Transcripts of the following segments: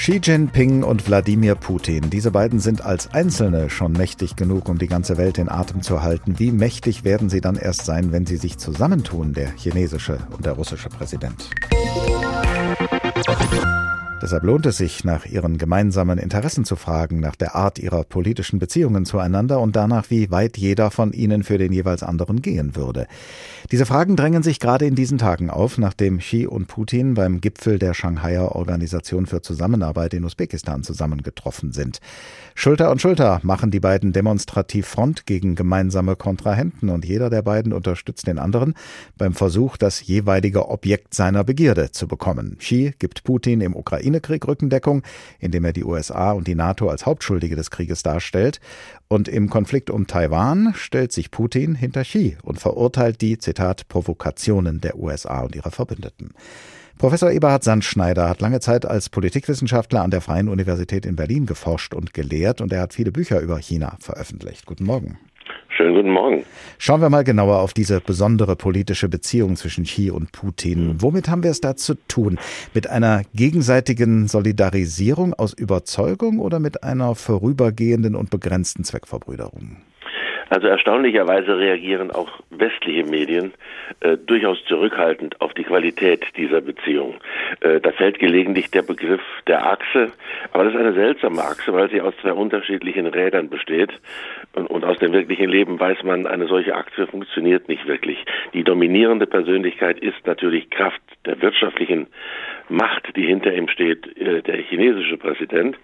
Xi Jinping und Wladimir Putin, diese beiden sind als Einzelne schon mächtig genug, um die ganze Welt in Atem zu halten. Wie mächtig werden sie dann erst sein, wenn sie sich zusammentun, der chinesische und der russische Präsident? Deshalb lohnt es sich, nach ihren gemeinsamen Interessen zu fragen, nach der Art ihrer politischen Beziehungen zueinander und danach, wie weit jeder von ihnen für den jeweils anderen gehen würde. Diese Fragen drängen sich gerade in diesen Tagen auf, nachdem Xi und Putin beim Gipfel der Shanghaier Organisation für Zusammenarbeit in Usbekistan zusammengetroffen sind. Schulter und Schulter machen die beiden demonstrativ Front gegen gemeinsame Kontrahenten und jeder der beiden unterstützt den anderen beim Versuch, das jeweilige Objekt seiner Begierde zu bekommen. Xi gibt Putin im Ukraine-Krieg Rückendeckung, indem er die USA und die NATO als Hauptschuldige des Krieges darstellt. Und im Konflikt um Taiwan stellt sich Putin hinter Xi und verurteilt die, Zitat, Provokationen der USA und ihrer Verbündeten. Professor Eberhard Sandschneider hat lange Zeit als Politikwissenschaftler an der Freien Universität in Berlin geforscht und gelehrt und er hat viele Bücher über China veröffentlicht. Guten Morgen. Schönen guten Morgen. Schauen wir mal genauer auf diese besondere politische Beziehung zwischen Xi und Putin. Mhm. Womit haben wir es da zu tun? Mit einer gegenseitigen Solidarisierung aus Überzeugung oder mit einer vorübergehenden und begrenzten Zweckverbrüderung? Also erstaunlicherweise reagieren auch westliche Medien äh, durchaus zurückhaltend auf die Qualität dieser Beziehung. Äh, da fällt gelegentlich der Begriff der Achse, aber das ist eine seltsame Achse, weil sie aus zwei unterschiedlichen Rädern besteht und, und aus dem wirklichen Leben weiß man, eine solche Achse funktioniert nicht wirklich. Die dominierende Persönlichkeit ist natürlich Kraft der wirtschaftlichen Macht, die hinter ihm steht, äh, der chinesische Präsident.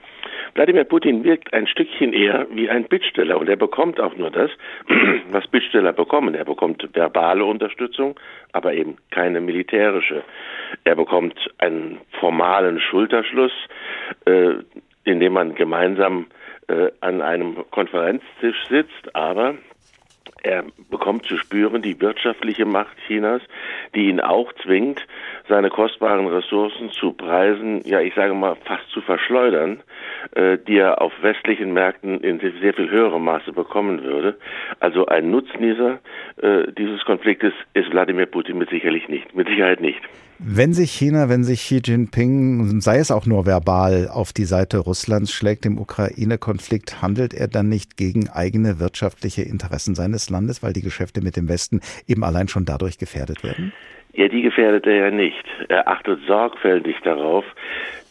Wladimir Putin wirkt ein Stückchen eher wie ein Bittsteller und er bekommt auch nur das, was Bittsteller bekommen. Er bekommt verbale Unterstützung, aber eben keine militärische. Er bekommt einen formalen Schulterschluss, äh, in dem man gemeinsam äh, an einem Konferenztisch sitzt, aber er bekommt zu spüren die wirtschaftliche Macht Chinas, die ihn auch zwingt, seine kostbaren Ressourcen zu Preisen, ja, ich sage mal, fast zu verschleudern, äh, die er auf westlichen Märkten in sehr viel höherem Maße bekommen würde. Also ein Nutznießer äh, dieses Konfliktes ist Wladimir Putin mit sicherlich nicht, mit Sicherheit nicht. Wenn sich China, wenn sich Xi Jinping, sei es auch nur verbal, auf die Seite Russlands schlägt im Ukraine-Konflikt, handelt er dann nicht gegen eigene wirtschaftliche Interessen seines Landes, weil die Geschäfte mit dem Westen eben allein schon dadurch gefährdet werden? Ja, die gefährdet er ja nicht. Er achtet sorgfältig darauf,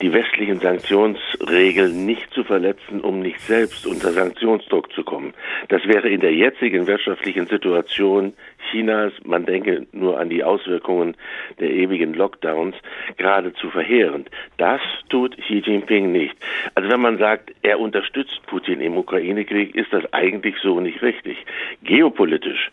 die westlichen Sanktionsregeln nicht zu verletzen, um nicht selbst unter Sanktionsdruck zu kommen. Das wäre in der jetzigen wirtschaftlichen Situation Chinas, man denke nur an die Auswirkungen der ewigen Lockdowns, geradezu verheerend. Das tut Xi Jinping nicht. Also wenn man sagt, er unterstützt Putin im Ukraine-Krieg, ist das eigentlich so nicht richtig. Geopolitisch,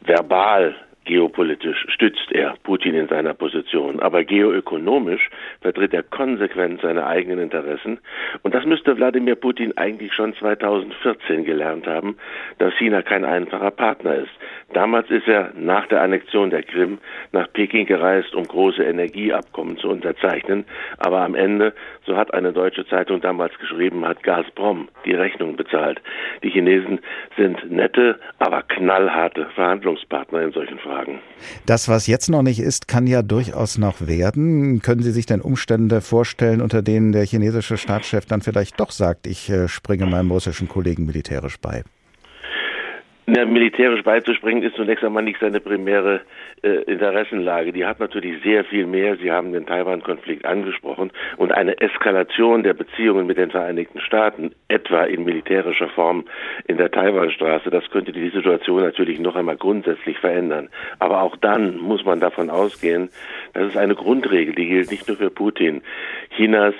verbal, Geopolitisch stützt er Putin in seiner Position, aber geoökonomisch vertritt er konsequent seine eigenen Interessen. Und das müsste Wladimir Putin eigentlich schon 2014 gelernt haben, dass China kein einfacher Partner ist. Damals ist er nach der Annexion der Krim nach Peking gereist, um große Energieabkommen zu unterzeichnen. Aber am Ende, so hat eine deutsche Zeitung damals geschrieben, hat Gazprom die Rechnung bezahlt. Die Chinesen sind nette, aber knallharte Verhandlungspartner in solchen Fragen tragen. Das, was jetzt noch nicht ist, kann ja durchaus noch werden. Können Sie sich denn Umstände vorstellen, unter denen der chinesische Staatschef dann vielleicht doch sagt, ich äh, springe meinem russischen Kollegen militärisch bei? Ja, militärisch beizuspringen ist zunächst einmal nicht seine primäre äh, Interessenlage. Die hat natürlich sehr viel mehr. Sie haben den Taiwan-Konflikt angesprochen und eine Eskalation der Beziehungen mit den Vereinigten Staaten, etwa in militärischer Form in der Taiwanstraße, das könnte die Situation natürlich noch einmal grundsätzlich verändern. Aber auch dann muss man davon ausgehen, das ist eine Grundregel, die gilt nicht nur für Putin. Chinas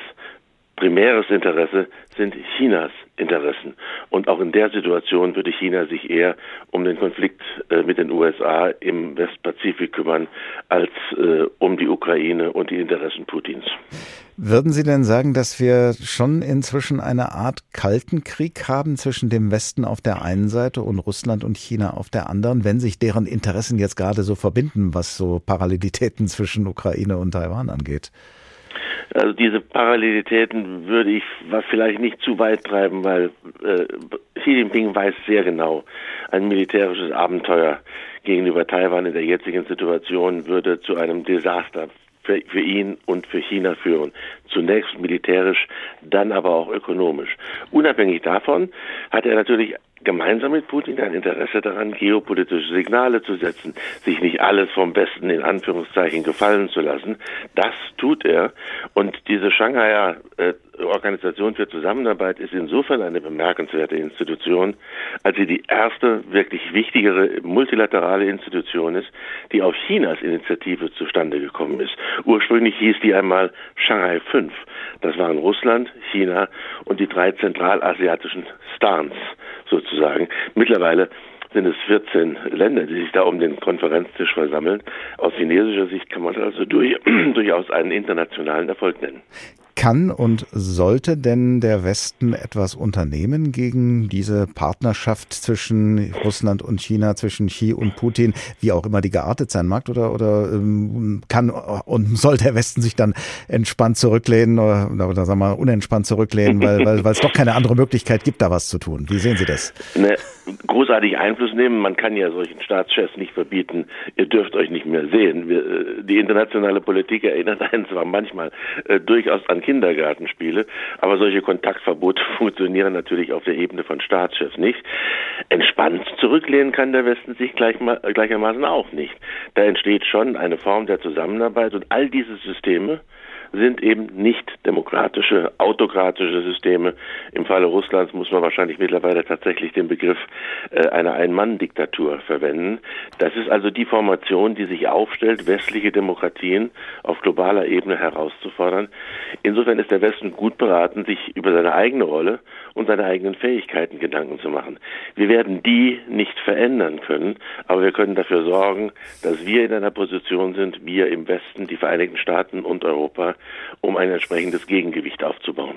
primäres Interesse sind Chinas Interessen. Und auch in der Situation würde China sich eher um den Konflikt äh, mit den USA im Westpazifik kümmern, als äh, um die Ukraine und die Interessen Putins. Würden Sie denn sagen, dass wir schon inzwischen eine Art kalten Krieg haben zwischen dem Westen auf der einen Seite und Russland und China auf der anderen, wenn sich deren Interessen jetzt gerade so verbinden, was so Parallelitäten zwischen Ukraine und Taiwan angeht? Also diese Parallelitäten würde ich vielleicht nicht zu weit treiben, weil äh, Xi Jinping weiß sehr genau, ein militärisches Abenteuer gegenüber Taiwan in der jetzigen Situation würde zu einem Desaster für, für ihn und für China führen. Zunächst militärisch, dann aber auch ökonomisch. Unabhängig davon hat er natürlich gemeinsam mit Putin ein Interesse daran, geopolitische Signale zu setzen, sich nicht alles vom Westen in Anführungszeichen gefallen zu lassen. Das tut er. Und diese Shanghaier äh, Organisation für Zusammenarbeit ist insofern eine bemerkenswerte Institution, als sie die erste wirklich wichtigere multilaterale Institution ist, die auf Chinas Initiative zustande gekommen ist. Ursprünglich hieß die einmal Shanghai 5. Das waren Russland, China und die drei zentralasiatischen Stans sozusagen. Mittlerweile sind es 14 Länder, die sich da um den Konferenztisch versammeln. Aus chinesischer Sicht kann man also durch, durchaus einen internationalen Erfolg nennen. Kann und sollte denn der Westen etwas unternehmen gegen diese Partnerschaft zwischen Russland und China, zwischen Xi und Putin, wie auch immer die geartet sein mag? Oder, oder ähm, kann und soll der Westen sich dann entspannt zurücklehnen oder, oder sagen wir mal unentspannt zurücklehnen, weil, weil, weil es doch keine andere Möglichkeit gibt, da was zu tun? Wie sehen Sie das? Ne, großartig Einfluss nehmen. Man kann ja solchen Staatschefs nicht verbieten, dürft euch nicht mehr sehen. Wir, äh, die internationale Politik erinnert einen zwar manchmal äh, durchaus an Kindergartenspiele, aber solche Kontaktverbote funktionieren natürlich auf der Ebene von Staatschefs nicht. Entspannt zurücklehnen kann der Westen sich gleich, gleichermaßen auch nicht. Da entsteht schon eine Form der Zusammenarbeit und all diese Systeme sind eben nicht demokratische, autokratische Systeme. Im Falle Russlands muss man wahrscheinlich mittlerweile tatsächlich den Begriff äh, einer Ein-Mann-Diktatur verwenden. Das ist also die Formation, die sich aufstellt, westliche Demokratien auf globaler Ebene herauszufordern. Insofern ist der Westen gut beraten, sich über seine eigene Rolle und seine eigenen Fähigkeiten Gedanken zu machen. Wir werden die nicht verändern können, aber wir können dafür sorgen, dass wir in einer Position sind, wir im Westen, die Vereinigten Staaten und Europa, um ein entsprechendes Gegengewicht aufzubauen.